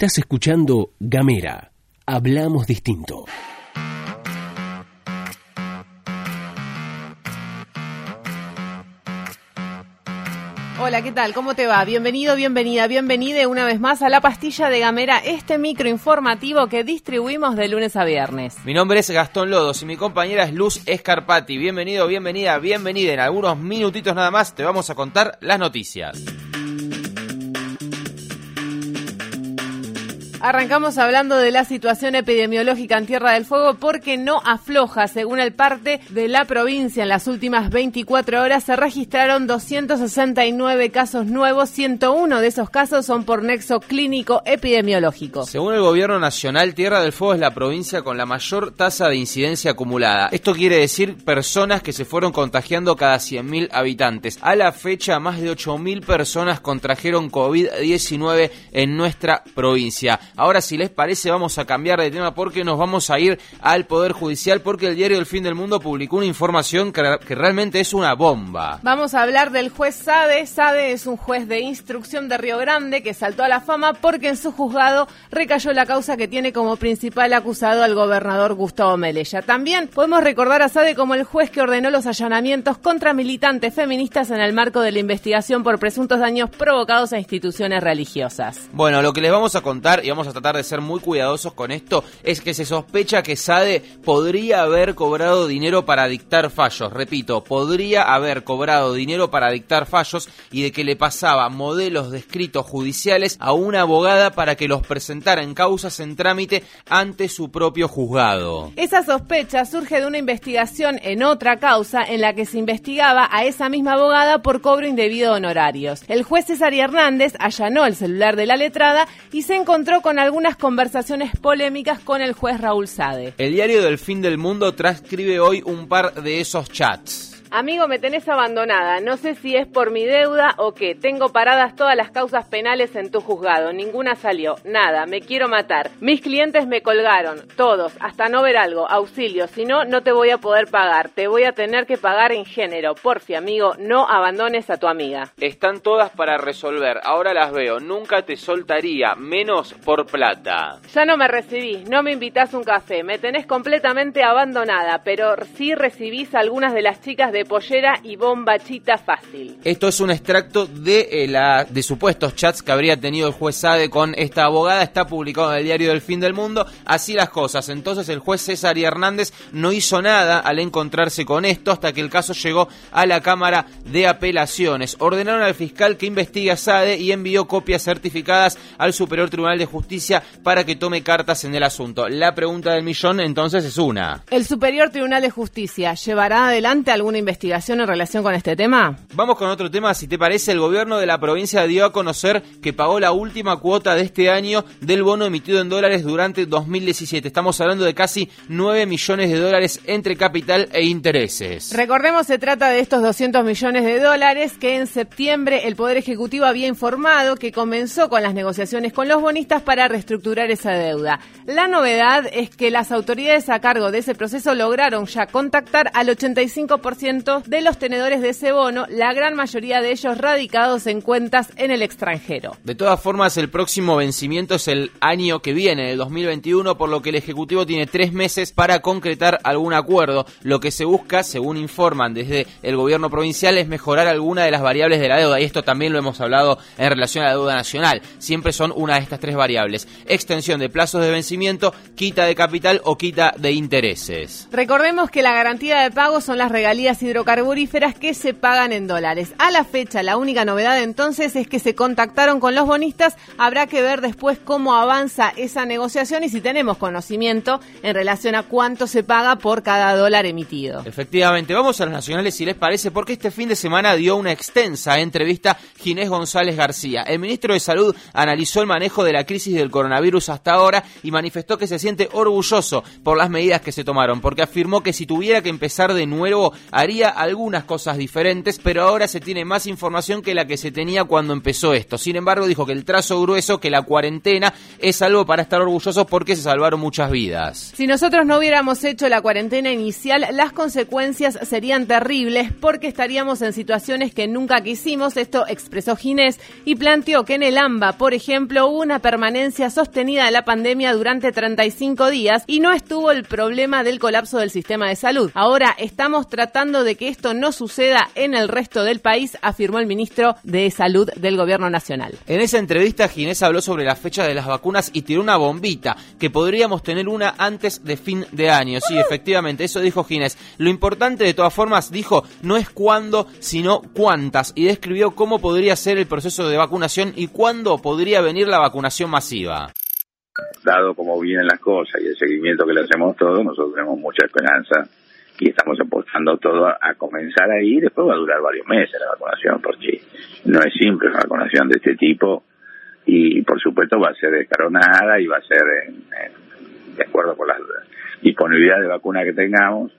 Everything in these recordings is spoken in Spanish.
Estás escuchando Gamera. Hablamos distinto. Hola, ¿qué tal? ¿Cómo te va? Bienvenido, bienvenida, bienvenida una vez más a la pastilla de Gamera, este micro informativo que distribuimos de lunes a viernes. Mi nombre es Gastón Lodos y mi compañera es Luz Escarpati. Bienvenido, bienvenida, bienvenida. En algunos minutitos nada más te vamos a contar las noticias. Arrancamos hablando de la situación epidemiológica en Tierra del Fuego porque no afloja. Según el parte de la provincia, en las últimas 24 horas se registraron 269 casos nuevos. 101 de esos casos son por nexo clínico epidemiológico. Según el gobierno nacional, Tierra del Fuego es la provincia con la mayor tasa de incidencia acumulada. Esto quiere decir personas que se fueron contagiando cada 100.000 habitantes. A la fecha, más de 8.000 personas contrajeron COVID-19 en nuestra provincia. Ahora, si les parece, vamos a cambiar de tema porque nos vamos a ir al Poder Judicial porque el diario El Fin del Mundo publicó una información que, realmente es una bomba. Vamos a hablar del juez Sade. Sade es un juez de instrucción de Río Grande que saltó a la fama porque en su juzgado recayó la causa que tiene como principal acusado al gobernador Gustavo Melella. También podemos recordar a Sade como el juez que ordenó los allanamientos contra militantes feministas en el marco de la investigación por presuntos daños provocados a instituciones religiosas. Bueno, lo que les vamos a contar y vamos a tratar de ser muy cuidadosos con esto, es que se sospecha que Sade podría haber cobrado dinero para dictar fallos. Repito, podría haber cobrado dinero para dictar fallos y de que le pasaba modelos de escritos judiciales a una abogada para que los presentara en causas en trámite ante su propio juzgado. Esa sospecha surge de una investigación en otra causa en la que se investigaba a esa misma abogada por cobro indebido de honorarios. El juez César Hernández allanó el celular de la letrada y se encontró con con algunas conversaciones polémicas con el juez Raúl Sade. El diario del fin del mundo transcribe hoy un par de esos chats. Amigo, me tenés abandonada. No sé si es por mi deuda o qué. Tengo paradas todas las causas penales en tu juzgado. Ninguna salió. Nada. Me quiero matar. Mis clientes me colgaron. Todos. Hasta no ver algo. Auxilio. Si no, no te voy a poder pagar. Te voy a tener que pagar en género. Porfi, amigo. No abandones a tu amiga. Están todas para resolver. Ahora las veo. Nunca te soltaría. Menos por plata. Ya no me recibís. No me invitas un café. Me tenés completamente abandonada. Pero sí recibís algunas de las chicas de de pollera y bombachita fácil. Esto es un extracto de, eh, la, de supuestos chats que habría tenido el juez Sade con esta abogada. Está publicado en el diario del fin del mundo. Así las cosas. Entonces el juez César y Hernández no hizo nada al encontrarse con esto hasta que el caso llegó a la Cámara de Apelaciones. Ordenaron al fiscal que investigue a Sade y envió copias certificadas al Superior Tribunal de Justicia para que tome cartas en el asunto. La pregunta del millón entonces es una. ¿El Superior Tribunal de Justicia llevará adelante alguna investigación? Investigación en relación con este tema? Vamos con otro tema, si te parece, el gobierno de la provincia dio a conocer que pagó la última cuota de este año del bono emitido en dólares durante 2017. Estamos hablando de casi 9 millones de dólares entre capital e intereses. Recordemos, se trata de estos 200 millones de dólares que en septiembre el Poder Ejecutivo había informado que comenzó con las negociaciones con los bonistas para reestructurar esa deuda. La novedad es que las autoridades a cargo de ese proceso lograron ya contactar al 85% de los tenedores de ese bono, la gran mayoría de ellos radicados en cuentas en el extranjero. De todas formas, el próximo vencimiento es el año que viene, el 2021, por lo que el Ejecutivo tiene tres meses para concretar algún acuerdo. Lo que se busca, según informan desde el gobierno provincial, es mejorar alguna de las variables de la deuda, y esto también lo hemos hablado en relación a la deuda nacional. Siempre son una de estas tres variables. Extensión de plazos de vencimiento, quita de capital o quita de intereses. Recordemos que la garantía de pago son las regalías y hidrocarburíferas que se pagan en dólares. A la fecha, la única novedad entonces es que se contactaron con los bonistas. Habrá que ver después cómo avanza esa negociación y si tenemos conocimiento en relación a cuánto se paga por cada dólar emitido. Efectivamente, vamos a los nacionales si les parece, porque este fin de semana dio una extensa entrevista Ginés González García. El ministro de Salud analizó el manejo de la crisis del coronavirus hasta ahora y manifestó que se siente orgulloso por las medidas que se tomaron, porque afirmó que si tuviera que empezar de nuevo haría algunas cosas diferentes, pero ahora se tiene más información que la que se tenía cuando empezó esto. Sin embargo, dijo que el trazo grueso, que la cuarentena es algo para estar orgullosos porque se salvaron muchas vidas. Si nosotros no hubiéramos hecho la cuarentena inicial, las consecuencias serían terribles porque estaríamos en situaciones que nunca quisimos, esto expresó Ginés, y planteó que en el AMBA, por ejemplo, hubo una permanencia sostenida de la pandemia durante 35 días y no estuvo el problema del colapso del sistema de salud. Ahora estamos tratando de que esto no suceda en el resto del país, afirmó el ministro de Salud del Gobierno Nacional. En esa entrevista, Ginés habló sobre la fecha de las vacunas y tiró una bombita, que podríamos tener una antes de fin de año. Sí, efectivamente, eso dijo Ginés. Lo importante, de todas formas, dijo, no es cuándo, sino cuántas, y describió cómo podría ser el proceso de vacunación y cuándo podría venir la vacunación masiva dado cómo vienen las cosas y el seguimiento que le hacemos todos, nosotros tenemos mucha esperanza y estamos apostando todo a comenzar ahí, después va a durar varios meses la vacunación, porque no es simple una vacunación de este tipo y por supuesto va a ser escalonada y va a ser de acuerdo con la disponibilidad de vacuna que tengamos.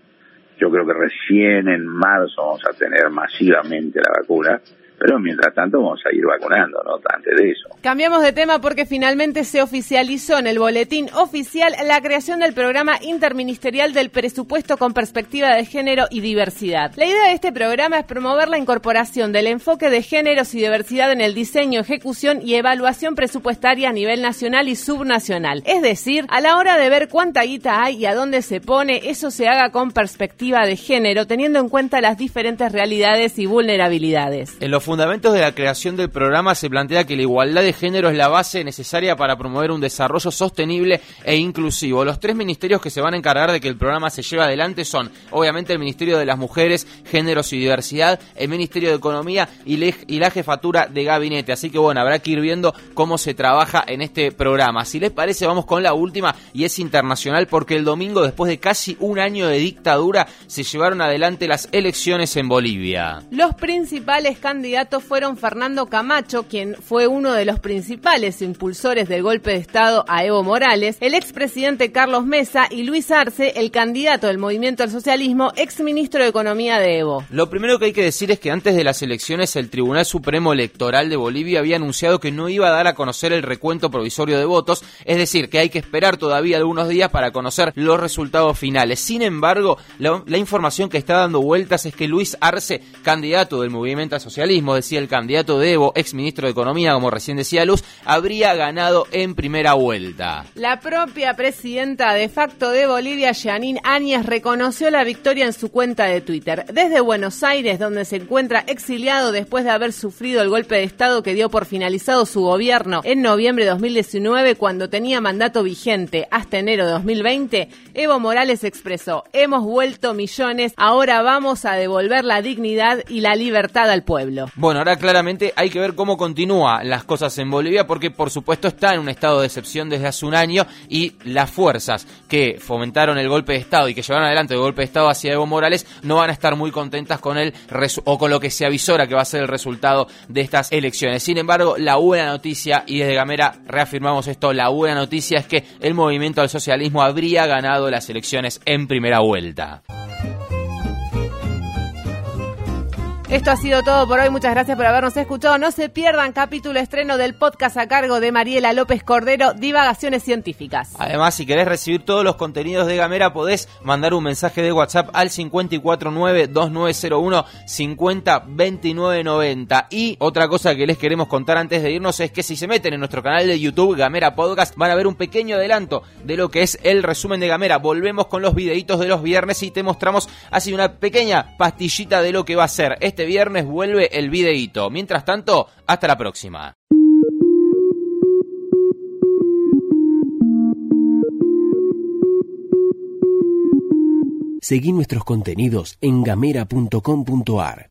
Yo creo que recién en marzo vamos a tener masivamente la vacuna pero mientras tanto vamos a ir vacunando, no antes de eso. Cambiamos de tema porque finalmente se oficializó en el boletín oficial la creación del programa interministerial del presupuesto con perspectiva de género y diversidad. La idea de este programa es promover la incorporación del enfoque de géneros y diversidad en el diseño, ejecución y evaluación presupuestaria a nivel nacional y subnacional. Es decir, a la hora de ver cuánta guita hay y a dónde se pone, eso se haga con perspectiva de género, teniendo en cuenta las diferentes realidades y vulnerabilidades fundamentos de la creación del programa se plantea que la igualdad de género es la base necesaria para promover un desarrollo sostenible e inclusivo. Los tres ministerios que se van a encargar de que el programa se lleve adelante son, obviamente, el Ministerio de las Mujeres, Géneros y Diversidad, el Ministerio de Economía y, la Jefatura de Gabinete. Así que, bueno, habrá que ir viendo cómo se trabaja en este programa. Si les parece, vamos con la última y es internacional porque el domingo, después de casi un año de dictadura, se llevaron adelante las elecciones en Bolivia. Los principales candidatos fueron Fernando Camacho, quien fue uno de los principales impulsores del golpe de Estado a Evo Morales, el expresidente Carlos Mesa y Luis Arce, el candidato del Movimiento al Socialismo, exministro de Economía de Evo. Lo primero que hay que decir es que antes de las elecciones el Tribunal Supremo Electoral de Bolivia había anunciado que no iba a dar a conocer el recuento provisorio de votos, es decir, que hay que esperar todavía algunos días para conocer los resultados finales. Sin embargo, la, la información que está dando vueltas es que Luis Arce, candidato del Movimiento al Socialismo, decía el candidato de Evo, ex ministro de Economía, como recién decía Luz, habría ganado en primera vuelta. La propia presidenta de facto de Bolivia, Janine Áñez, reconoció la victoria en su cuenta de Twitter. Desde Buenos Aires, donde se encuentra exiliado después de haber sufrido el golpe de Estado que dio por finalizado su gobierno en noviembre de 2019, cuando tenía mandato vigente hasta enero de 2020, Evo Morales expresó, hemos vuelto millones, ahora vamos a devolver la dignidad y la libertad al pueblo. Bueno, ahora claramente hay que ver cómo continúan las cosas en Bolivia porque por supuesto está en un estado de excepción desde hace un año y las fuerzas que fomentaron el golpe de Estado y que llevaron adelante el golpe de Estado hacia Evo Morales no van a estar muy contentas con el o con lo que se avisora que va a ser el resultado de estas elecciones. Sin embargo, la buena noticia, y desde Gamera reafirmamos esto, la buena noticia es que el movimiento al socialismo habría ganado las elecciones en primera vuelta. Esto ha sido todo por hoy. Muchas gracias por habernos escuchado. No se pierdan capítulo estreno del podcast a cargo de Mariela López Cordero, Divagaciones Científicas. Además, si querés recibir todos los contenidos de Gamera, podés mandar un mensaje de WhatsApp al 549-2901-502990. Y otra cosa que les queremos contar antes de irnos es que si se meten en nuestro canal de YouTube, Gamera Podcast, van a ver un pequeño adelanto de lo que es el resumen de Gamera. Volvemos con los videitos de los viernes y te mostramos así una pequeña pastillita de lo que va a ser este este viernes vuelve el videíto. Mientras tanto, hasta la próxima. Seguí nuestros contenidos en gamera.com.ar.